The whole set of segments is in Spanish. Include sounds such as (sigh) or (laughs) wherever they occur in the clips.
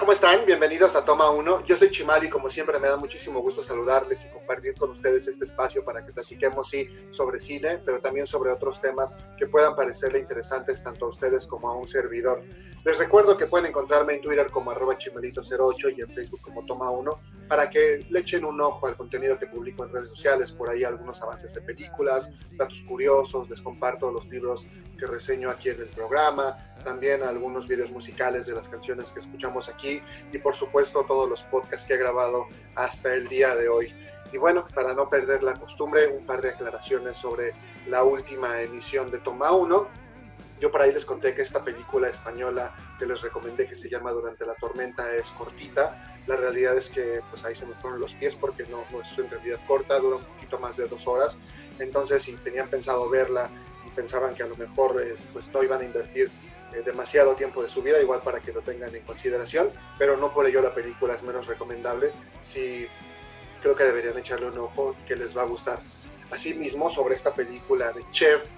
¿cómo están? Bienvenidos a Toma 1. Yo soy Chimal y como siempre me da muchísimo gusto saludarles y compartir con ustedes este espacio para que platiquemos, sí, sobre cine, pero también sobre otros temas que puedan parecerle interesantes tanto a ustedes como a un servidor. Les recuerdo que pueden encontrarme en Twitter como arroba chimalito08 y en Facebook como Toma 1 para que le echen un ojo al contenido que publico en redes sociales, por ahí algunos avances de películas, datos curiosos, les comparto los libros que reseño aquí en el programa, también algunos videos musicales de las canciones que escuchamos aquí y por supuesto todos los podcasts que he grabado hasta el día de hoy. Y bueno, para no perder la costumbre, un par de aclaraciones sobre la última emisión de Toma 1 yo por ahí les conté que esta película española que les recomendé que se llama Durante la tormenta es cortita. La realidad es que pues ahí se me fueron los pies porque no, no es en realidad corta, dura un poquito más de dos horas. Entonces si tenían pensado verla y pensaban que a lo mejor eh, pues no iban a invertir eh, demasiado tiempo de su vida, igual para que lo tengan en consideración, pero no por ello la película es menos recomendable. Sí creo que deberían echarle un ojo que les va a gustar. Asimismo, sobre esta película de Chef,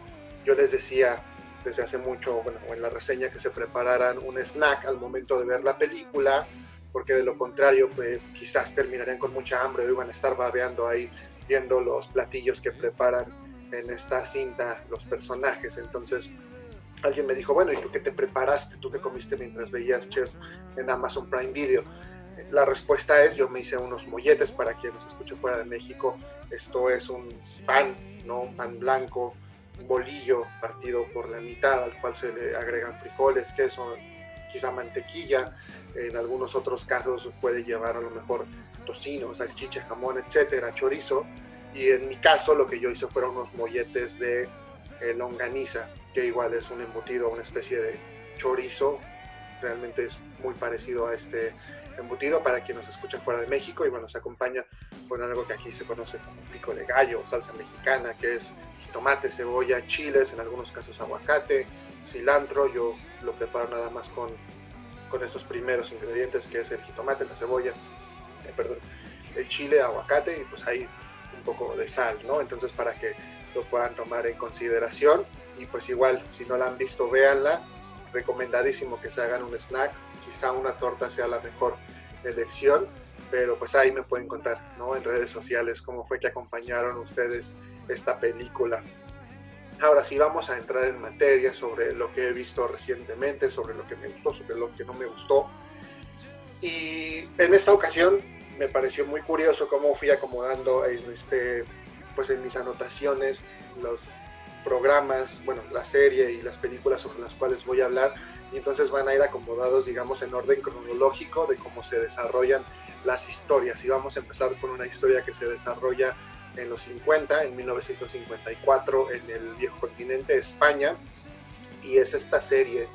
yo les decía desde hace mucho, bueno, en la reseña que se prepararan un snack al momento de ver la película, porque de lo contrario, pues, quizás terminarían con mucha hambre o iban a estar babeando ahí viendo los platillos que preparan en esta cinta los personajes. Entonces, alguien me dijo, bueno, ¿y tú qué te preparaste? ¿Tú qué comiste mientras veías Chef en Amazon Prime Video? La respuesta es, yo me hice unos molletes para quien nos escuche fuera de México. Esto es un pan, ¿no? Un pan blanco bolillo partido por la mitad al cual se le agregan frijoles, queso, quizá mantequilla, en algunos otros casos puede llevar a lo mejor tocino, salchicha, jamón, etcétera, chorizo. Y en mi caso lo que yo hice fueron unos molletes de eh, longaniza, que igual es un embutido, una especie de chorizo. Realmente es muy parecido a este embutido para quien nos escucha fuera de México y bueno, se acompaña con algo que aquí se conoce como pico de gallo, salsa mexicana, que es tomate, cebolla, chiles, en algunos casos aguacate, cilantro. Yo lo preparo nada más con, con estos primeros ingredientes que es el jitomate, la cebolla, eh, perdón, el chile, aguacate y pues ahí un poco de sal, ¿no? Entonces para que lo puedan tomar en consideración y pues igual si no la han visto véanla, recomendadísimo que se hagan un snack, quizá una torta sea la mejor elección, pero pues ahí me pueden contar, ¿no? En redes sociales cómo fue que acompañaron ustedes esta película. Ahora sí vamos a entrar en materia sobre lo que he visto recientemente, sobre lo que me gustó, sobre lo que no me gustó. Y en esta ocasión me pareció muy curioso cómo fui acomodando en, este, pues en mis anotaciones los programas, bueno, la serie y las películas sobre las cuales voy a hablar. Y entonces van a ir acomodados, digamos, en orden cronológico de cómo se desarrollan las historias. Y vamos a empezar con una historia que se desarrolla en los 50, en 1954, en el viejo continente, España, y es esta serie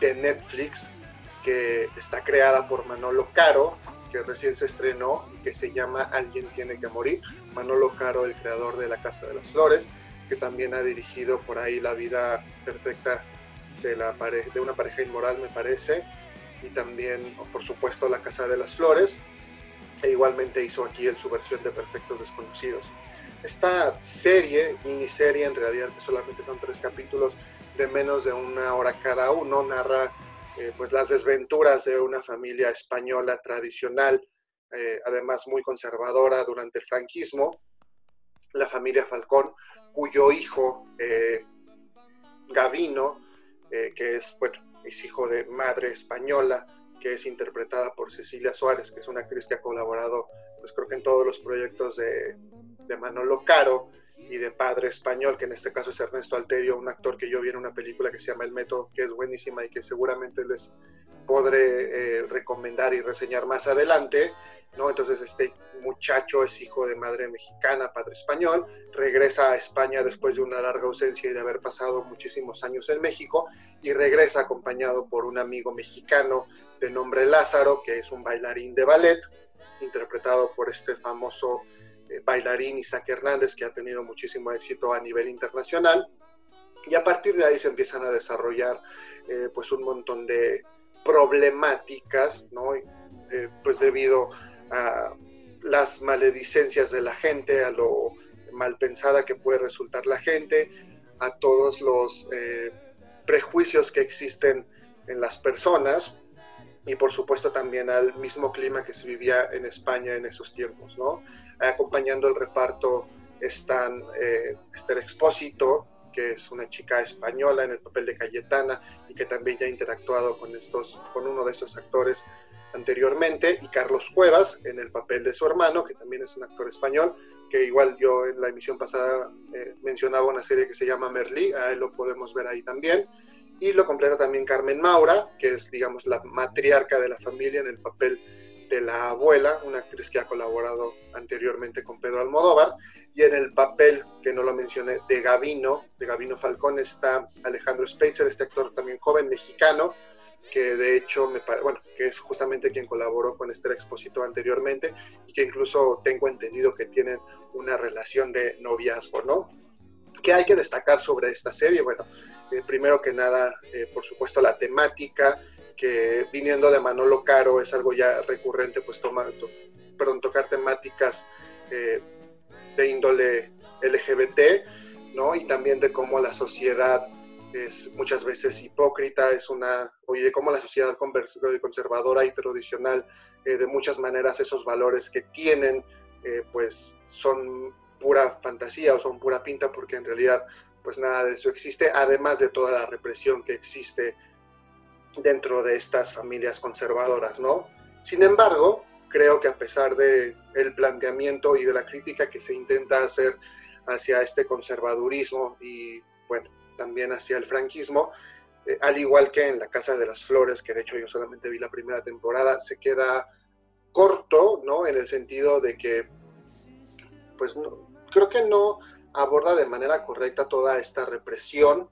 de Netflix que está creada por Manolo Caro, que recién se estrenó y que se llama Alguien tiene que morir. Manolo Caro, el creador de La Casa de las Flores, que también ha dirigido por ahí La vida perfecta de, la de una pareja inmoral, me parece, y también, por supuesto, La Casa de las Flores e igualmente hizo aquí en su versión de Perfectos Desconocidos. Esta serie, miniserie, en realidad solamente son tres capítulos de menos de una hora cada uno, narra eh, pues las desventuras de una familia española tradicional, eh, además muy conservadora durante el franquismo, la familia Falcón, cuyo hijo eh, Gavino, que es, bueno, es hijo de madre española, que es interpretada por Cecilia Suárez, que es una actriz que ha colaborado, pues creo que en todos los proyectos de, de Manolo Caro y de Padre Español, que en este caso es Ernesto Alterio, un actor que yo vi en una película que se llama El Método, que es buenísima y que seguramente les podré eh, recomendar y reseñar más adelante. ¿no? Entonces este muchacho es hijo de madre mexicana, padre español, regresa a España después de una larga ausencia y de haber pasado muchísimos años en México y regresa acompañado por un amigo mexicano de nombre Lázaro, que es un bailarín de ballet, interpretado por este famoso eh, bailarín Isaac Hernández, que ha tenido muchísimo éxito a nivel internacional. Y a partir de ahí se empiezan a desarrollar eh, pues un montón de problemáticas, ¿no? Eh, pues debido a las maledicencias de la gente, a lo mal pensada que puede resultar la gente, a todos los prejuicios que existen en las personas, y por supuesto también al mismo clima que se vivía en España en esos tiempos, ¿no? Acompañando el reparto están eh, Expósito, que es una chica española en el papel de Cayetana y que también ya ha interactuado con, estos, con uno de estos actores anteriormente, y Carlos Cuevas en el papel de su hermano, que también es un actor español, que igual yo en la emisión pasada eh, mencionaba una serie que se llama Merlí, ahí lo podemos ver ahí también, y lo completa también Carmen Maura, que es, digamos, la matriarca de la familia en el papel de la abuela, una actriz que ha colaborado anteriormente con Pedro Almodóvar, y en el papel, que no lo mencioné, de Gavino, de Gavino Falcón, está Alejandro Speitzer, este actor también joven mexicano, que de hecho me bueno, que es justamente quien colaboró con Esther Exposito anteriormente y que incluso tengo entendido que tienen una relación de noviazgo, ¿no? ¿Qué hay que destacar sobre esta serie? Bueno, eh, primero que nada, eh, por supuesto, la temática, que viniendo de Manolo Caro es algo ya recurrente, pues tomar, perdón, tocar temáticas eh, de índole LGBT, ¿no? Y también de cómo la sociedad es muchas veces hipócrita, es una, oye, de cómo la sociedad conservadora y tradicional, de muchas maneras esos valores que tienen, pues son pura fantasía o son pura pinta, porque en realidad pues nada de eso existe, además de toda la represión que existe dentro de estas familias conservadoras, ¿no? Sin embargo, creo que a pesar de el planteamiento y de la crítica que se intenta hacer hacia este conservadurismo y, bueno, también hacia el franquismo, eh, al igual que en La Casa de las Flores, que de hecho yo solamente vi la primera temporada, se queda corto, ¿no? En el sentido de que, pues, no, creo que no aborda de manera correcta toda esta represión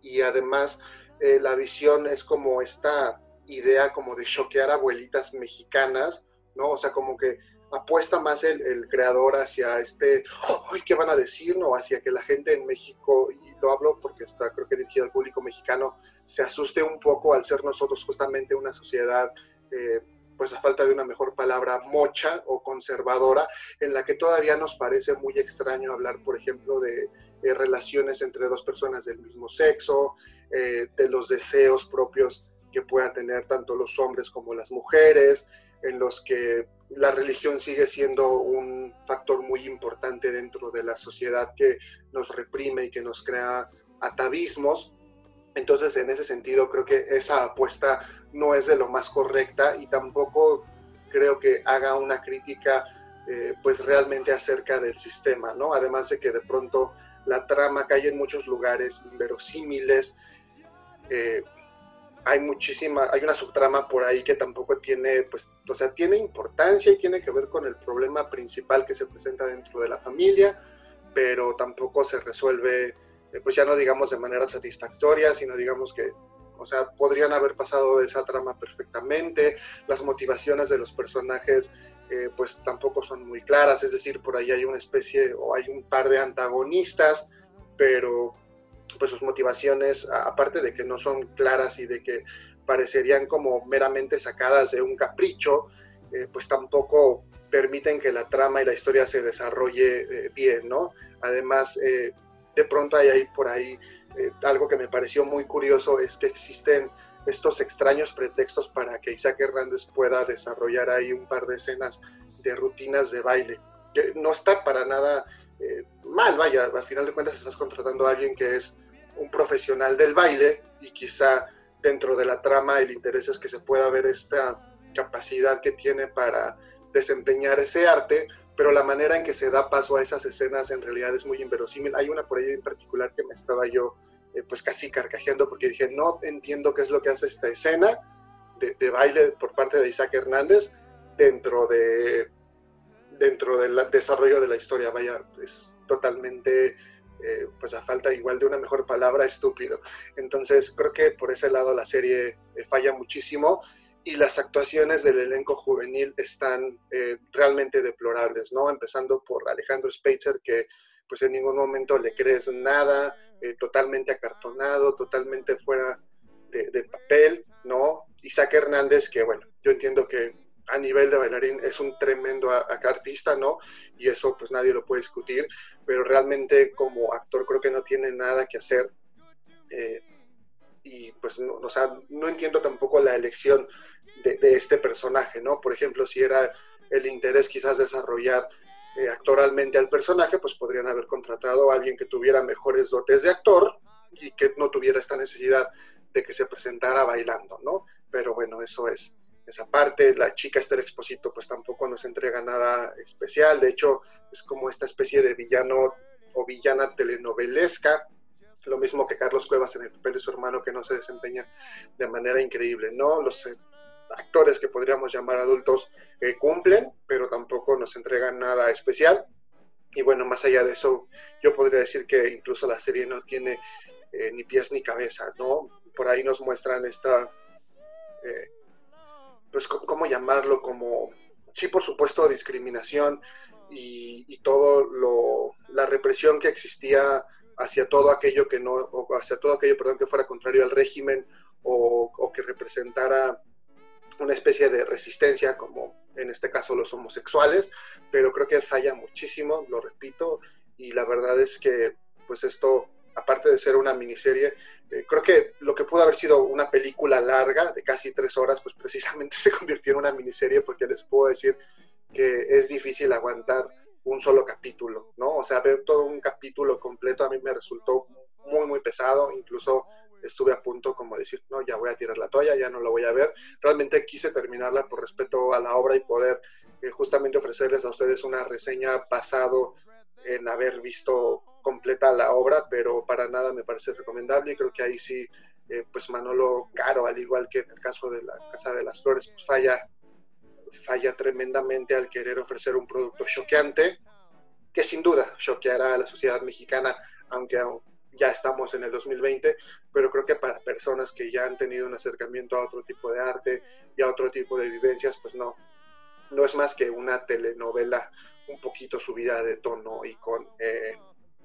y además eh, la visión es como esta idea como de choquear abuelitas mexicanas, ¿no? O sea, como que apuesta más el, creador hacia este, ¡ay, qué van a decir! ¿no? Hacia que la gente en México, y lo hablo porque está creo que dirigido al público mexicano, se asuste un poco al ser nosotros justamente una sociedad eh, pues a falta de una mejor palabra, mocha o conservadora, en la que todavía nos parece muy extraño hablar, por ejemplo, de, relaciones entre dos personas del mismo sexo, eh, de los deseos propios que puedan tener tanto los hombres como las mujeres, en los que la religión sigue siendo un factor muy importante dentro de la sociedad que nos reprime y que nos crea atavismos. Entonces, en ese sentido, creo que esa apuesta no es de lo más correcta y tampoco creo que haga una crítica eh, pues realmente acerca del sistema, ¿no? Además de que de pronto la trama cae en muchos lugares inverosímiles, eh, hay muchísima, hay una subtrama por ahí que tampoco tiene, pues, o sea, tiene importancia y tiene que ver con el problema principal que se presenta dentro de la familia, pero tampoco se resuelve eh, pues ya no digamos de manera satisfactoria, sino digamos que, o sea, podrían haber pasado de esa trama perfectamente, las motivaciones de los personajes eh, pues tampoco son muy claras, es decir, por ahí hay una especie o hay un par de antagonistas, pero pues sus motivaciones, aparte de que no son claras y de que parecerían como meramente sacadas de un capricho, eh, pues tampoco permiten que la trama y la historia se desarrolle bien, ¿no? Además, de pronto hay por ahí eh, algo que me pareció muy curioso, es que existen estos extraños pretextos para que Isaac Hernández pueda desarrollar ahí un par de escenas de rutinas de baile. Que no está para nada eh, mal, vaya, al final de cuentas estás contratando a alguien que es un profesional del baile y quizá dentro de la trama el interés es que se pueda ver esta capacidad que tiene para desempeñar ese arte, pero la manera en que se da paso a esas escenas en realidad es muy inverosímil. Hay una por ahí en particular que me estaba yo eh, pues casi carcajeando porque dije, no entiendo qué es lo que hace esta escena de, baile por parte de Isaac Hernández dentro de dentro del desarrollo de la historia. Vaya, es totalmente, eh, pues a falta igual de una mejor palabra, estúpido. Entonces creo que por ese lado la serie eh, falla muchísimo y las actuaciones del elenco juvenil están realmente deplorables, ¿no? Empezando por Alejandro Speitzer, que pues en ningún momento le crees nada, eh, totalmente acartonado, totalmente fuera de, papel, ¿no? Isaac Hernández, que bueno, yo entiendo que a nivel de bailarín es un tremendo artista, ¿no? Y eso pues nadie lo puede discutir, pero realmente como actor creo que no tiene nada que hacer. Eh, y pues no, o sea, no entiendo tampoco la elección de, este personaje, ¿no? Por ejemplo, si era el interés quizás desarrollar eh, actoralmente al personaje, pues podrían haber contratado a alguien que tuviera mejores dotes de actor y que no tuviera esta necesidad de que se presentara bailando, ¿no? Pero bueno, eso es esa parte. La chica Esther Exposito pues tampoco nos entrega nada especial, de hecho es como esta especie de villano o villana telenovelesca, lo mismo que Carlos Cuevas en el papel de su hermano que no se desempeña de manera increíble, ¿no? Los eh, actores que podríamos llamar adultos eh, cumplen, pero tampoco nos entregan nada especial. Y bueno, más allá de eso, yo podría decir que incluso la serie no tiene eh, ni pies ni cabeza, ¿no? Por ahí nos muestran esta, pues, ¿cómo llamarlo? Como, sí, por supuesto, discriminación y, y todo lo, la represión que existía hacia todo aquello que no, o hacia todo aquello, perdón, que fuera contrario al régimen o, que representara una especie de resistencia, como en este caso los homosexuales, pero creo que falla muchísimo, lo repito, y la verdad es que, pues esto, aparte de ser una miniserie, eh, creo que lo que pudo haber sido una película larga de casi tres horas, pues precisamente (laughs) se convirtió en una miniserie, porque les puedo decir que es difícil aguantar un solo capítulo, ¿no? O sea, ver todo un capítulo completo a mí me resultó muy, muy pesado, incluso estuve a punto como decir, no, ya voy a tirar la toalla, ya no la voy a ver. Realmente quise terminarla por respeto a la obra y poder eh, justamente ofrecerles a ustedes una reseña basado en haber visto completa la obra, pero para nada me parece recomendable y creo que ahí sí, eh, pues Manolo Caro, al igual que en el caso de la Casa de las Flores, pues falla falla tremendamente al querer ofrecer un producto choqueante, que sin duda choqueará a la sociedad mexicana, aunque ya estamos en el 2020, pero creo que para personas que ya han tenido un acercamiento a otro tipo de arte y a otro tipo de vivencias, pues no, no es más que una telenovela un poquito subida de tono y con eh,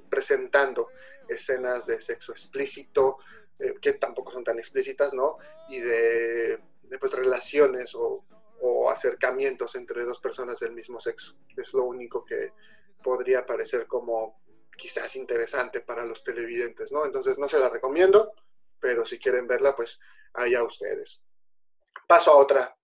presentando escenas de sexo explícito, eh, que tampoco son tan explícitas, ¿no? Y de, de pues, relaciones o o acercamientos entre dos personas del mismo sexo. Es lo único que podría parecer como quizás interesante para los televidentes, ¿no? Entonces no se la recomiendo, pero si quieren verla, pues allá ustedes. Paso a otra,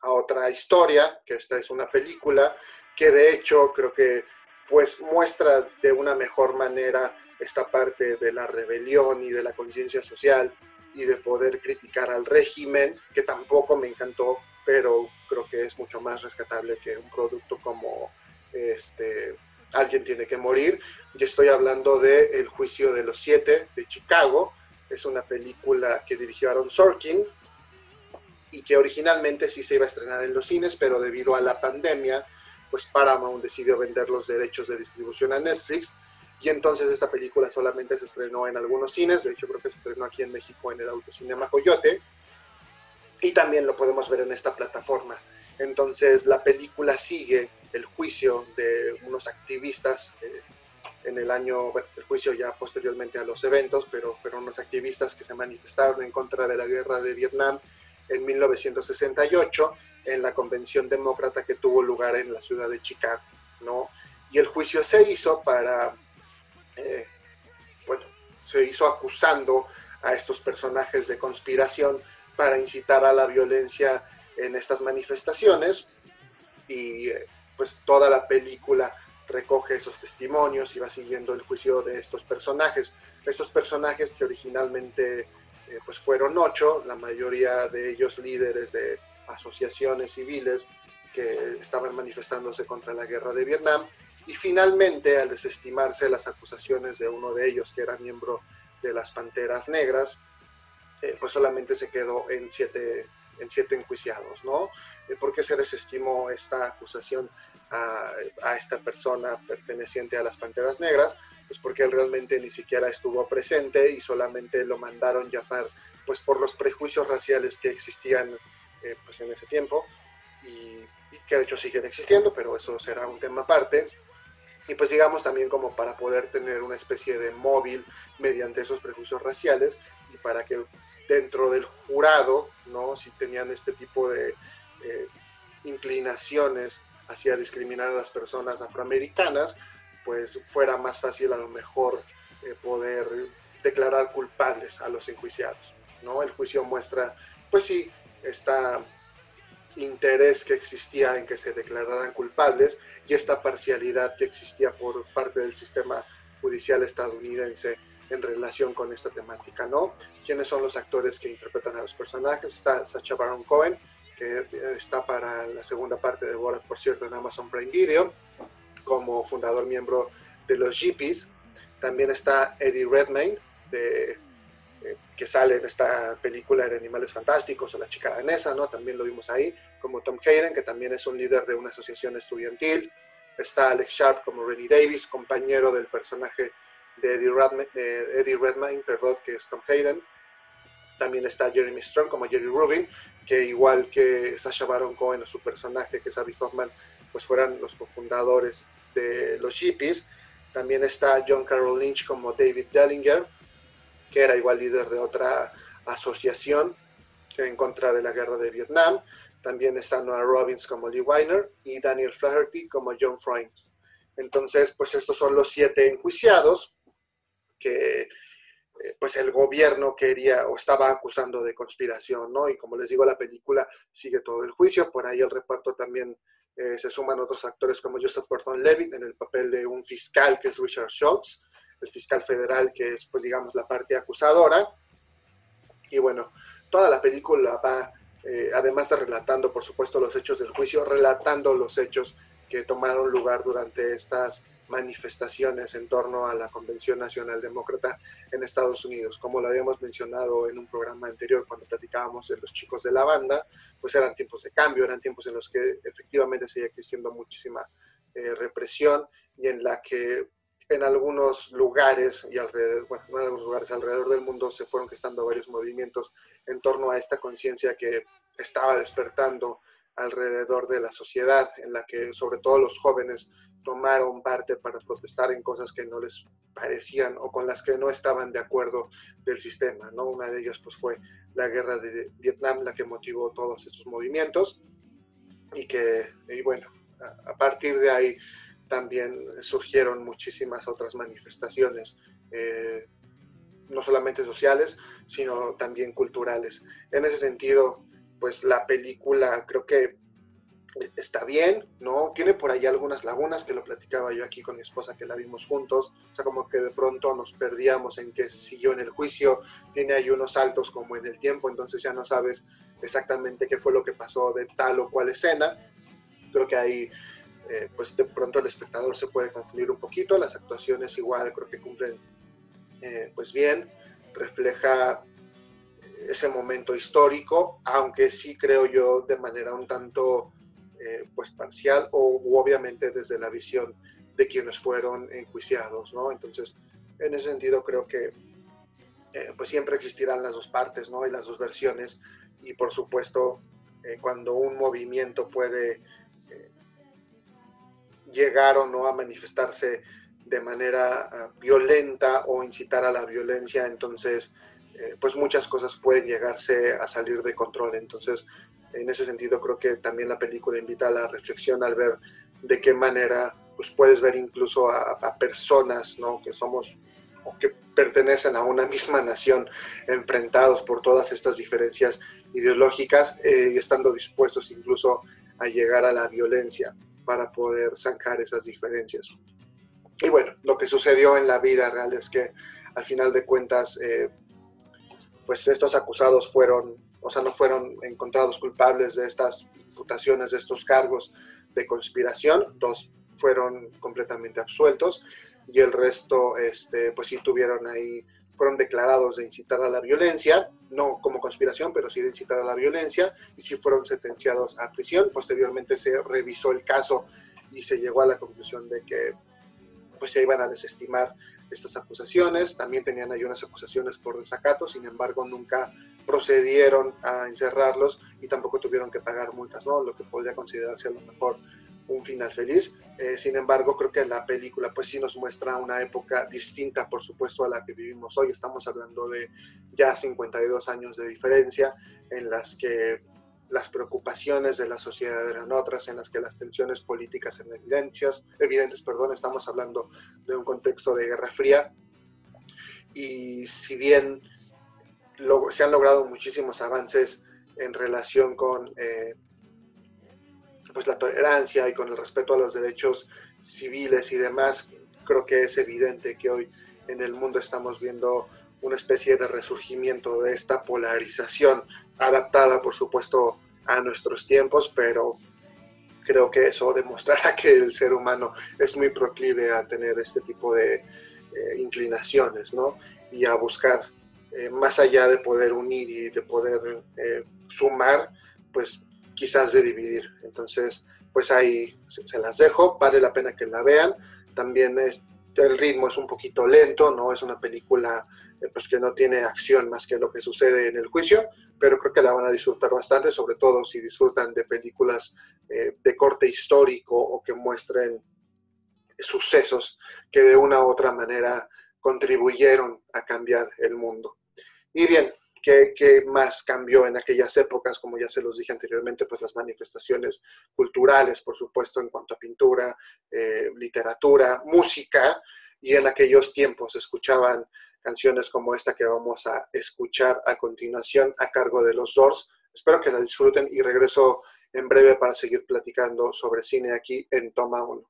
a otra historia, que esta es una película que de hecho creo que pues muestra de una mejor manera esta parte de la rebelión y de la conciencia social y de poder criticar al régimen, que tampoco me encantó pero creo que es mucho más rescatable que un producto como este, Alguien tiene que morir. Yo estoy hablando de El juicio de los siete de Chicago. Es una película que dirigió Aaron Sorkin y que originalmente sí se iba a estrenar en los cines, pero debido a la pandemia, pues Paramount decidió vender los derechos de distribución a Netflix y entonces esta película solamente se estrenó en algunos cines, de hecho creo que se estrenó aquí en México en el Autocinema Coyote, y también lo podemos ver en esta plataforma. Entonces la película sigue el juicio de unos activistas eh, en el año, bueno, el juicio ya posteriormente a los eventos, pero fueron unos activistas que se manifestaron en contra de la guerra de Vietnam en 1968 en la convención demócrata que tuvo lugar en la ciudad de Chicago, ¿no? Y el juicio se hizo para, eh, bueno, se hizo acusando a estos personajes de conspiración para incitar a la violencia en estas manifestaciones y eh, pues toda la película recoge esos testimonios y va siguiendo el juicio de estos personajes. Estos personajes que originalmente eh, pues fueron ocho, la mayoría de ellos líderes de asociaciones civiles que estaban manifestándose contra la guerra de Vietnam y finalmente al desestimarse las acusaciones de uno de ellos que era miembro de las Panteras Negras, eh, pues solamente se quedó en siete, en siete enjuiciados, ¿no? Eh, ¿Por qué se desestimó esta acusación a, esta persona perteneciente a las Panteras Negras? Pues porque él realmente ni siquiera estuvo presente y solamente lo mandaron llamar pues por los prejuicios raciales que existían eh, pues en ese tiempo y, y que de hecho siguen existiendo, pero eso será un tema aparte y pues digamos también como para poder tener una especie de móvil mediante esos prejuicios raciales y para que dentro del jurado, ¿no? Si tenían este tipo de eh, inclinaciones hacia discriminar a las personas afroamericanas, pues fuera más fácil a lo mejor eh, poder declarar culpables a los enjuiciados, ¿no? El juicio muestra, pues sí, esta interés que existía en que se declararan culpables y esta parcialidad que existía por parte del sistema judicial estadounidense en relación con esta temática, ¿no? ¿Quiénes son los actores que interpretan a los personajes? Está Sacha Baron Cohen, que está para la segunda parte de Borat, por cierto, en Amazon Prime Video, como fundador miembro de los Jeepies. También está Eddie Redmayne, de, eh, que sale en esta película de Animales Fantásticos o La chica danesa, ¿no? También lo vimos ahí, como Tom Hayden, que también es un líder de una asociación estudiantil. Está Alex Sharp como Rennie Davis, compañero del personaje de Eddie Redmayne, Eddie Redmayne perdón, que es Tom Hayden. También está Jeremy Strong como Jerry Rubin, que igual que Sasha Baron Cohen o su personaje, que es Abby Hoffman, pues fueran los cofundadores de los Jeepies. También está John Carroll Lynch como David Dellinger, que era igual líder de otra asociación en contra de la guerra de Vietnam. También está Noah Robbins como Lee Weiner y Daniel Flaherty como John Freund. Entonces, pues estos son los siete enjuiciados que pues el gobierno quería o estaba acusando de conspiración, ¿no? Y como les digo, la película sigue todo el juicio, por ahí el reparto también eh, se suman otros actores como Joseph Gordon-Levitt en el papel de un fiscal que es Richard Schultz, el fiscal federal que es, pues digamos, la parte acusadora. Y bueno, toda la película va, eh, además de relatando, por supuesto, los hechos del juicio, relatando los hechos que tomaron lugar durante estas manifestaciones en torno a la Convención Nacional Demócrata en Estados Unidos. Como lo habíamos mencionado en un programa anterior cuando platicábamos de los chicos de la banda, pues eran tiempos de cambio, eran tiempos en los que efectivamente seguía existiendo muchísima eh, represión y en la que en algunos lugares y alrededor, bueno, en algunos lugares alrededor del mundo se fueron gestando varios movimientos en torno a esta conciencia que estaba despertando alrededor de la sociedad, en la que sobre todo los jóvenes tomaron parte para protestar en cosas que no les parecían o con las que no estaban de acuerdo del sistema. ¿no? Una de ellas pues, fue la guerra de Vietnam la que motivó todos estos movimientos y que, y bueno, a, partir de ahí también surgieron muchísimas otras manifestaciones. Eh, no solamente sociales, sino también culturales. En ese sentido, pues la película creo que está bien, ¿no? Tiene por ahí algunas lagunas que lo platicaba yo aquí con mi esposa que la vimos juntos, o sea, como que de pronto nos perdíamos en que siguió en el juicio, tiene ahí unos saltos como en el tiempo, entonces ya no sabes exactamente qué fue lo que pasó de tal o cual escena. Creo que ahí, eh, pues de pronto el espectador se puede confundir un poquito, las actuaciones igual creo que cumplen eh, pues bien, refleja ese momento histórico, aunque sí creo yo de manera un tanto eh, pues parcial o obviamente desde la visión de quienes fueron enjuiciados, ¿no? Entonces, en ese sentido creo que eh, pues siempre existirán las dos partes, ¿no? Y las dos versiones y por supuesto eh, cuando un movimiento puede llegar o no a manifestarse de manera ah, violenta o incitar a la violencia, entonces eh, pues muchas cosas pueden llegarse a salir de control. Entonces, en ese sentido, creo que también la película invita a la reflexión al ver de qué manera pues puedes ver incluso a, personas ¿no? que somos o que pertenecen a una misma nación enfrentados por todas estas diferencias ideológicas eh, y estando dispuestos incluso a llegar a la violencia para poder zanjar esas diferencias. Y bueno, lo que sucedió en la vida real es que al final de cuentas eh, pues estos acusados fueron, o sea, no fueron encontrados culpables de estas imputaciones, de estos cargos de conspiración, dos fueron completamente absueltos y el resto, este, pues sí tuvieron ahí, fueron declarados de incitar a la violencia, no como conspiración, pero sí de incitar a la violencia, y sí fueron sentenciados a prisión. Posteriormente se revisó el caso y se llegó a la conclusión de que pues se iban a desestimar estas acusaciones. También tenían ahí unas acusaciones por desacato, sin embargo nunca procedieron a encerrarlos y tampoco tuvieron que pagar multas, ¿no? Lo que podría considerarse a lo mejor un final feliz. Eh, sin embargo, creo que la película pues sí nos muestra una época distinta, por supuesto, a la que vivimos hoy. Estamos hablando de ya 52 años de diferencia en las que las preocupaciones de la sociedad eran otras, en las que las tensiones políticas eran evidentes, evidentes, perdón, estamos hablando de un contexto de Guerra Fría, y si bien se han logrado muchísimos avances en relación con eh, pues la tolerancia y con el respeto a los derechos civiles y demás, creo que es evidente que hoy en el mundo estamos viendo una especie de resurgimiento de esta polarización adaptada, por supuesto, a nuestros tiempos, pero creo que eso demostrará (laughs) que el ser humano es muy proclive a tener este tipo de eh, inclinaciones, ¿no? Y a buscar, eh, más allá de poder unir y de poder eh, sumar, pues quizás de dividir. Entonces, pues ahí se, las dejo, vale la pena que la vean. También el ritmo es un poquito lento, no es una película pues que no tiene acción más que lo que sucede en el juicio, pero creo que la van a disfrutar bastante, sobre todo si disfrutan de películas eh, de corte histórico o que muestren sucesos que de una u otra manera contribuyeron a cambiar el mundo. Y bien, ¿qué, más cambió en aquellas épocas? Como ya se los dije anteriormente, pues las manifestaciones culturales, por supuesto, en cuanto a pintura, eh, literatura, música, y en aquellos tiempos escuchaban canciones como esta que vamos a escuchar a continuación a cargo de los Doors. Espero que la disfruten y regreso en breve para seguir platicando sobre cine aquí en Toma 1.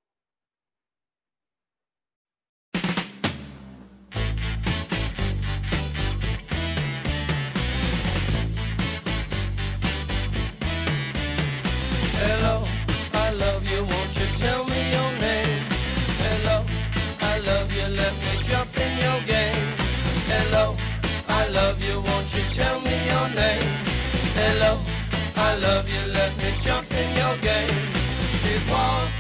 I love you, let me jump in your game. She's walking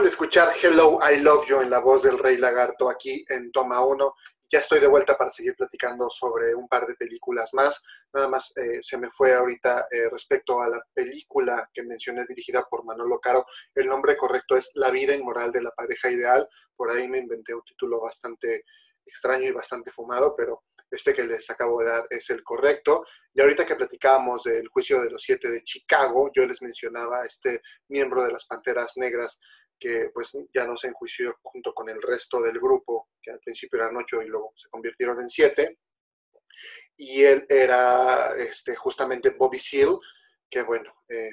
Acaban de escuchar Hello, I Love You en la voz del Rey Lagarto aquí en Toma 1. Ya estoy de vuelta para seguir platicando sobre un par de películas más. Nada más eh, se me fue ahorita eh, respecto a la película que mencioné dirigida por Manolo Caro. El nombre correcto es La vida inmoral de la pareja ideal. Por ahí me inventé un título bastante extraño y bastante fumado, pero este que les acabo de dar es el correcto. Y ahorita que platicábamos del juicio de los siete de Chicago, yo les mencionaba a este miembro de las Panteras Negras que pues ya no se enjuició junto con el resto del grupo, que al principio eran ocho y luego se convirtieron en siete. Y él era este, justamente Bobby Seale, que bueno, eh,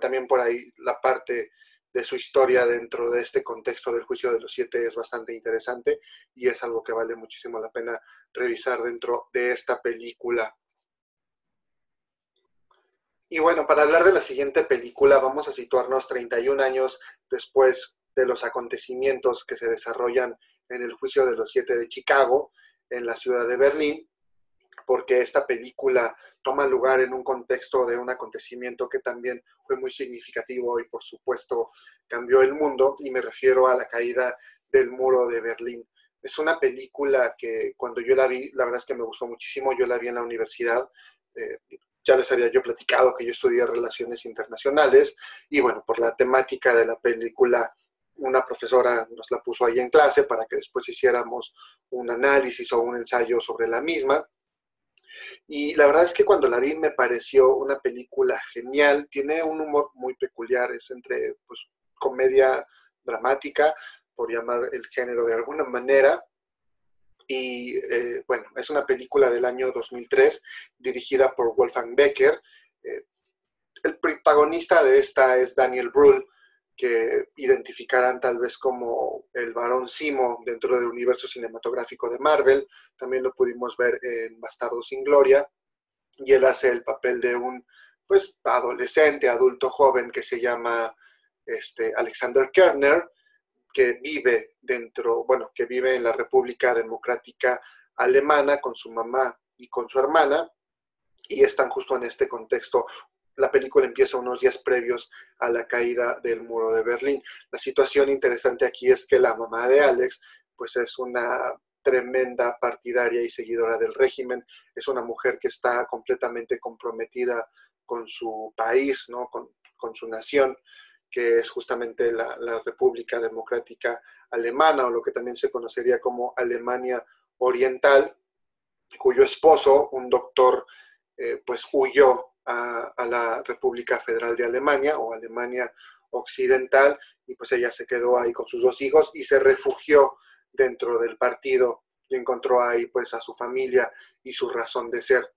también por ahí la parte de su historia dentro de este contexto del juicio de los siete es bastante interesante y es algo que vale muchísimo la pena revisar dentro de esta película. Y bueno, para hablar de la siguiente película, vamos a situarnos 31 años después de los acontecimientos que se desarrollan en el juicio de los siete de Chicago, en la ciudad de Berlín, porque esta película toma lugar en un contexto de un acontecimiento que también fue muy significativo y por supuesto cambió el mundo, y me refiero a la caída del muro de Berlín. Es una película que cuando yo la vi, la verdad es que me gustó muchísimo, yo la vi en la universidad, eh, ya les había yo platicado que yo estudié relaciones internacionales y bueno, por la temática de la película, una profesora nos la puso ahí en clase para que después hiciéramos un análisis o un ensayo sobre la misma. Y la verdad es que cuando la vi me pareció una película genial, tiene un humor muy peculiar, es entre pues, comedia dramática, por llamar el género de alguna manera. Y eh, bueno, es una película del año 2003 dirigida por Wolfgang Becker. Eh, el protagonista de esta es Daniel Brühl, que identificarán tal vez como el varón Simo dentro del universo cinematográfico de Marvel. También lo pudimos ver en Bastardo sin Gloria. Y él hace el papel de un pues adolescente, adulto joven que se llama este, Alexander Kerner, que vive dentro, bueno, que vive en la República Democrática Alemana con su mamá y con su hermana, y están justo en este contexto. La película empieza unos días previos a la caída del muro de Berlín. La situación interesante aquí es que la mamá de Alex, pues es una tremenda partidaria y seguidora del régimen, es una mujer que está completamente comprometida con su país, ¿no? con, con su nación, que es justamente la, República Democrática Alemana, o lo que también se conocería como Alemania Oriental, cuyo esposo, un doctor, eh, pues huyó a, a, la República Federal de Alemania o Alemania Occidental, y pues ella se quedó ahí con sus dos hijos y se refugió dentro del partido y encontró ahí pues a su familia y su razón de ser.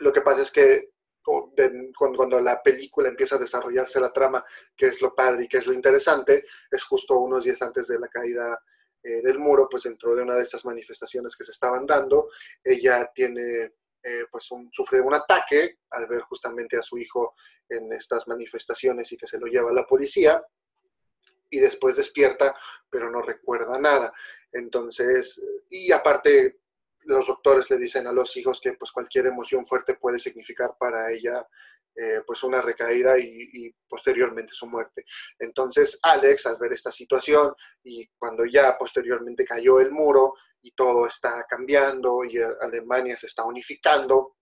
Lo que pasa es que cuando, la película empieza a desarrollarse la trama, que es lo padre y que es lo interesante, es justo unos días antes de la caída eh, del muro, pues dentro de una de estas manifestaciones que se estaban dando, ella tiene, eh, pues un, sufre un ataque al ver justamente a su hijo en estas manifestaciones y que se lo lleva la policía, y después despierta, pero no recuerda nada. Entonces, y aparte los doctores le dicen a los hijos que pues cualquier emoción fuerte puede significar para ella eh, pues una recaída y, posteriormente su muerte. Entonces Alex, al ver esta situación y cuando ya posteriormente cayó el muro y todo está cambiando y Alemania se está unificando,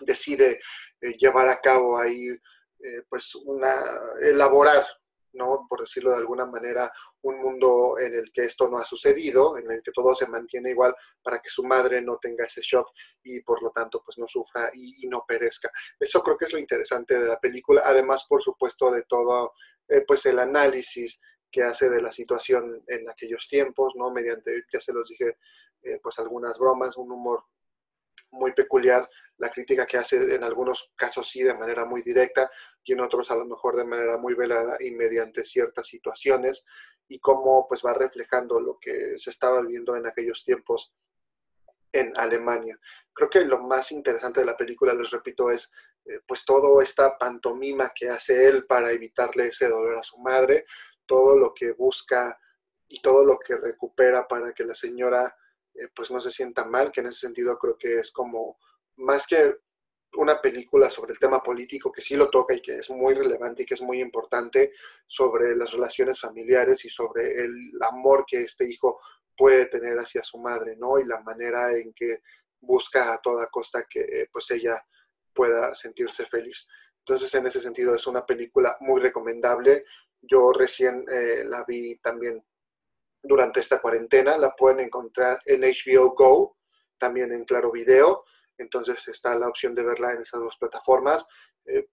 decide eh, llevar a cabo ahí eh, pues una, elaborar ¿no? Por decirlo de alguna manera, un mundo en el que esto no ha sucedido, en el que todo se mantiene igual para que su madre no tenga ese shock y por lo tanto pues no sufra y, no perezca. Eso creo que es lo interesante de la película, además por supuesto de todo eh, pues el análisis que hace de la situación en aquellos tiempos, ¿no? Mediante, ya se los dije, eh, pues algunas bromas, un humor muy peculiar la crítica que hace en algunos casos sí de manera muy directa y en otros a lo mejor de manera muy velada y mediante ciertas situaciones y cómo pues va reflejando lo que se estaba viviendo en aquellos tiempos en Alemania. Creo que lo más interesante de la película, les repito, es eh, pues toda esta pantomima que hace él para evitarle ese dolor a su madre, todo lo que busca y todo lo que recupera para que la señora eh, pues no se sienta mal, que en ese sentido creo que es como más que una película sobre el tema político que sí lo toca y que es muy relevante y que es muy importante sobre las relaciones familiares y sobre el amor que este hijo puede tener hacia su madre, ¿no? Y la manera en que busca a toda costa que pues ella pueda sentirse feliz. Entonces, en ese sentido, es una película muy recomendable. Yo recién eh, la vi también durante esta cuarentena. La pueden encontrar en HBO Go, también en Claro Video. Entonces está la opción de verla en esas dos plataformas. Eh,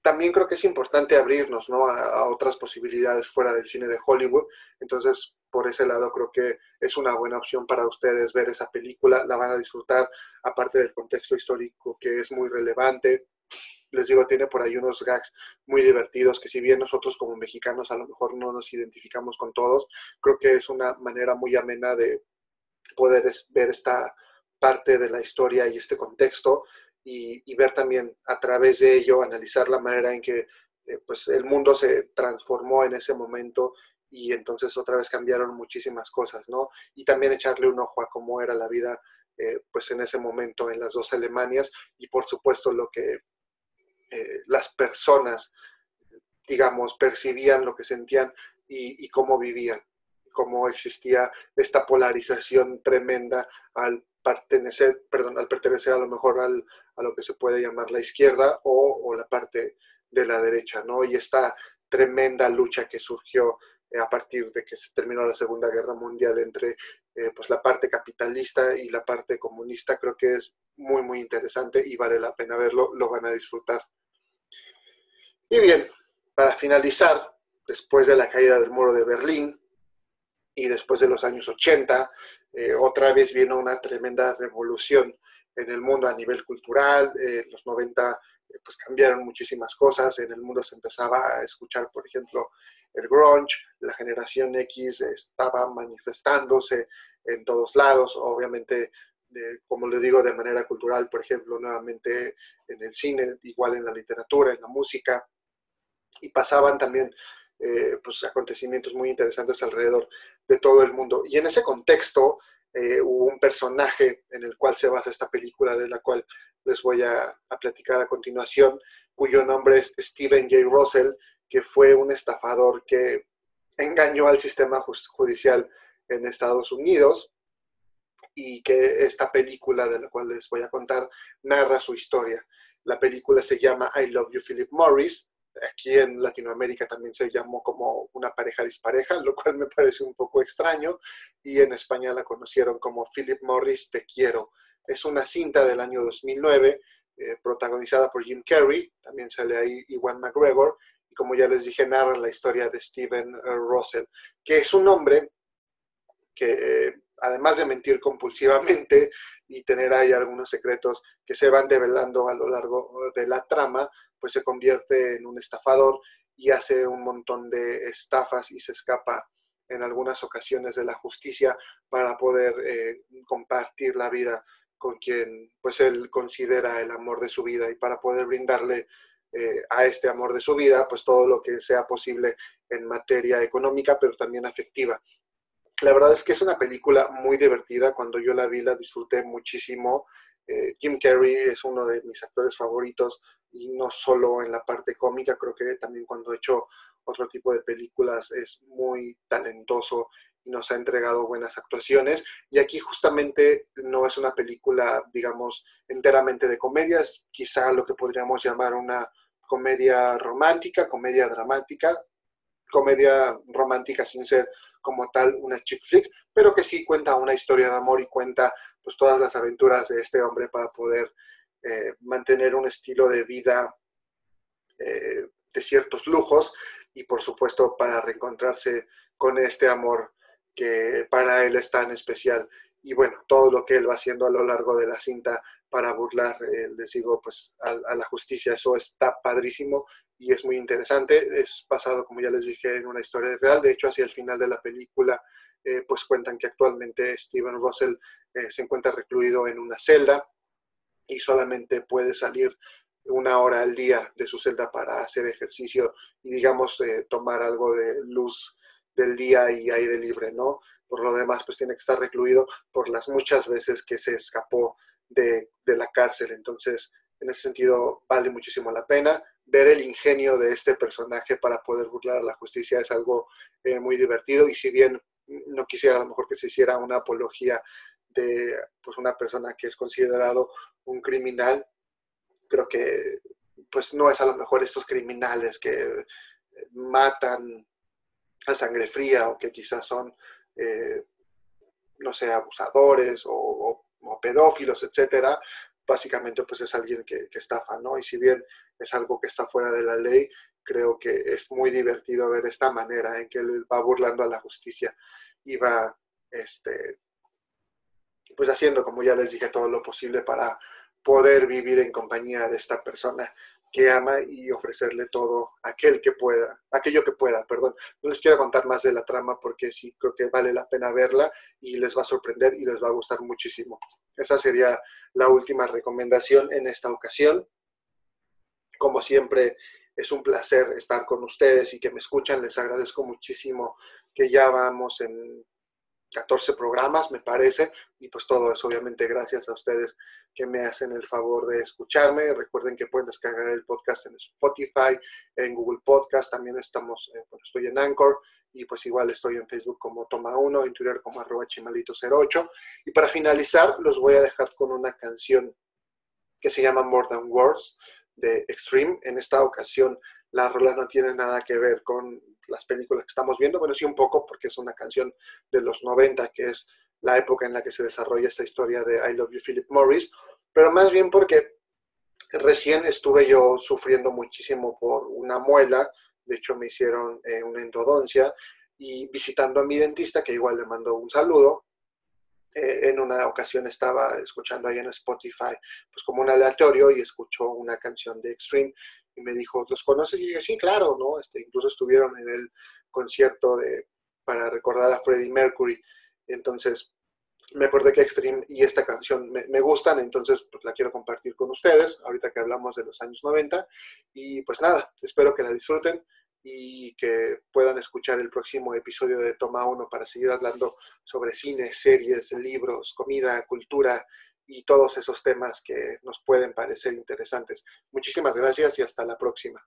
también creo que es importante abrirnos ¿no? a, otras posibilidades fuera del cine de Hollywood. Entonces, por ese lado, creo que es una buena opción para ustedes ver esa película. La van a disfrutar, aparte del contexto histórico que es muy relevante les digo, tiene por ahí unos gags muy divertidos que si bien nosotros como mexicanos a lo mejor no nos identificamos con todos, creo que es una manera muy amena de poder ver esta parte de la historia y este contexto y, ver también a través de ello, analizar la manera en que eh, pues el mundo se transformó en ese momento y entonces otra vez cambiaron muchísimas cosas, ¿no? Y también echarle un ojo a cómo era la vida eh, pues en ese momento en las dos Alemanias y por supuesto lo que eh, las personas, digamos, percibían lo que sentían y, cómo vivían, cómo existía esta polarización tremenda al pertenecer, perdón, al pertenecer a lo mejor al, a lo que se puede llamar la izquierda o, la parte de la derecha, ¿no? Y esta tremenda lucha que surgió eh, a partir de que se terminó la Segunda Guerra Mundial entre eh, pues la parte capitalista y la parte comunista, creo que es muy, muy interesante y vale la pena verlo, lo van a disfrutar. Y bien, para finalizar, después de la caída del muro de Berlín y después de los años 80, eh, otra vez vino una tremenda revolución en el mundo a nivel cultural. En los 90 eh, pues cambiaron muchísimas cosas. En el mundo se empezaba a escuchar, por ejemplo, el grunge. La generación X estaba manifestándose en todos lados. Obviamente, como le digo, de manera cultural, por ejemplo, nuevamente en el cine, igual en la literatura, en la música. Y pasaban también eh, pues, acontecimientos muy interesantes alrededor de todo el mundo. Y en ese contexto eh, hubo un personaje en el cual se basa esta película, de la cual les voy a, a platicar a continuación, cuyo nombre es Stephen J. Russell, que fue un estafador que engañó al sistema judicial en Estados Unidos y que esta película de la cual les voy a contar narra su historia. La película se llama I Love You Philip Morris Aquí en Latinoamérica también se llamó como una pareja dispareja, lo cual me parece un poco extraño. Y en España la conocieron como Philip Morris Te Quiero. Es una cinta del año 2009, eh, protagonizada por Jim Carrey, también sale ahí Iwan McGregor, y como ya les dije, narra la historia de Steven eh, Russell, que es un hombre que, eh, además de mentir compulsivamente y tener ahí algunos secretos que se van develando a lo largo de la trama, pues se convierte en un estafador y hace un montón de estafas y se escapa en algunas ocasiones de la justicia para poder eh, compartir la vida con quien pues él considera el amor de su vida y para poder brindarle eh, a este amor de su vida pues todo lo que sea posible en materia económica pero también afectiva. La verdad es que es una película muy divertida, cuando yo la vi la disfruté muchísimo. Eh, Jim Carrey es uno de mis actores favoritos, y no solo en la parte cómica, creo que también cuando he hecho otro tipo de películas es muy talentoso y nos ha entregado buenas actuaciones. Y aquí justamente no es una película, digamos, enteramente de comedias, quizá lo que podríamos llamar una comedia romántica, comedia dramática, comedia romántica sin ser como tal una chick flick, pero que sí cuenta una historia de amor y cuenta pues todas las aventuras de este hombre para poder eh, mantener un estilo de vida eh, de ciertos lujos y por supuesto para reencontrarse con este amor que para él es tan especial. Y bueno, todo lo que él va haciendo a lo largo de la cinta para burlar, eh, les digo, pues a, la justicia, eso está padrísimo y es muy interesante. Es basado, como ya les dije, en una historia real. De hecho, hacia el final de la película, pues cuentan que actualmente Steven Russell se encuentra recluido en una celda y solamente puede salir una hora al día de su celda para hacer ejercicio y digamos eh, tomar algo de luz del día y aire libre, ¿no? Por lo demás, pues tiene que estar recluido por las muchas veces que se escapó de, la cárcel. Entonces, en ese sentido, vale muchísimo la pena. Ver el ingenio de este personaje para poder burlar a la justicia es algo eh, muy divertido y si bien no quisiera a lo mejor que se hiciera una apología de pues, una persona que es considerado un criminal, creo que pues no es a lo mejor estos criminales que matan a sangre fría o que quizás son, eh, no sé, abusadores o, pedófilos, etcétera. Básicamente, pues es alguien que, que, estafa, ¿no? Y si bien es algo que está fuera de la ley, creo que es muy divertido ver esta manera en que él va burlando a la justicia y va, este, pues haciendo, como ya les dije, todo lo posible para poder vivir en compañía de esta persona que ama y ofrecerle todo aquel que pueda, aquello que pueda, perdón. No les quiero contar más de la trama porque sí creo que vale la pena verla y les va a sorprender y les va a gustar muchísimo. Esa sería la última recomendación en esta ocasión. Como siempre, es un placer estar con ustedes y que me escuchan. Les agradezco muchísimo que ya vamos en 14 programas, me parece, y pues todo es obviamente gracias a ustedes que me hacen el favor de escucharme. Recuerden que pueden descargar el podcast en Spotify, en Google Podcast, también estamos, eh, estoy en Anchor, y pues igual estoy en Facebook como Toma1, en Twitter como arroba chimalito08. Y para finalizar, los voy a dejar con una canción que se llama More Than Words de Extreme. En esta ocasión, la rola no tiene nada que ver con las películas que estamos viendo, bueno, sí un poco porque es una canción de los 90, que es la época en la que se desarrolla esta historia de I Love You Philip Morris, pero más bien porque recién estuve yo sufriendo muchísimo por una muela, de hecho me hicieron eh, una endodoncia. Y visitando a mi dentista, que igual le mando un saludo, eh, en una ocasión estaba escuchando ahí en Spotify, pues como un aleatorio y escuchó una canción de Extreme y me dijo, ¿los conoces? Y dije, sí, claro, ¿no? Este, incluso estuvieron en el concierto de, para recordar a Freddie Mercury. Entonces, me acordé que Extreme y esta canción me, gustan, entonces pues la quiero compartir con ustedes, ahorita que hablamos de los años 90. Y pues nada, espero que la disfruten y que puedan escuchar el próximo episodio de Toma 1 para seguir hablando sobre cine, series, libros, comida, cultura y todos esos temas que nos pueden parecer interesantes. Muchísimas gracias y hasta la próxima.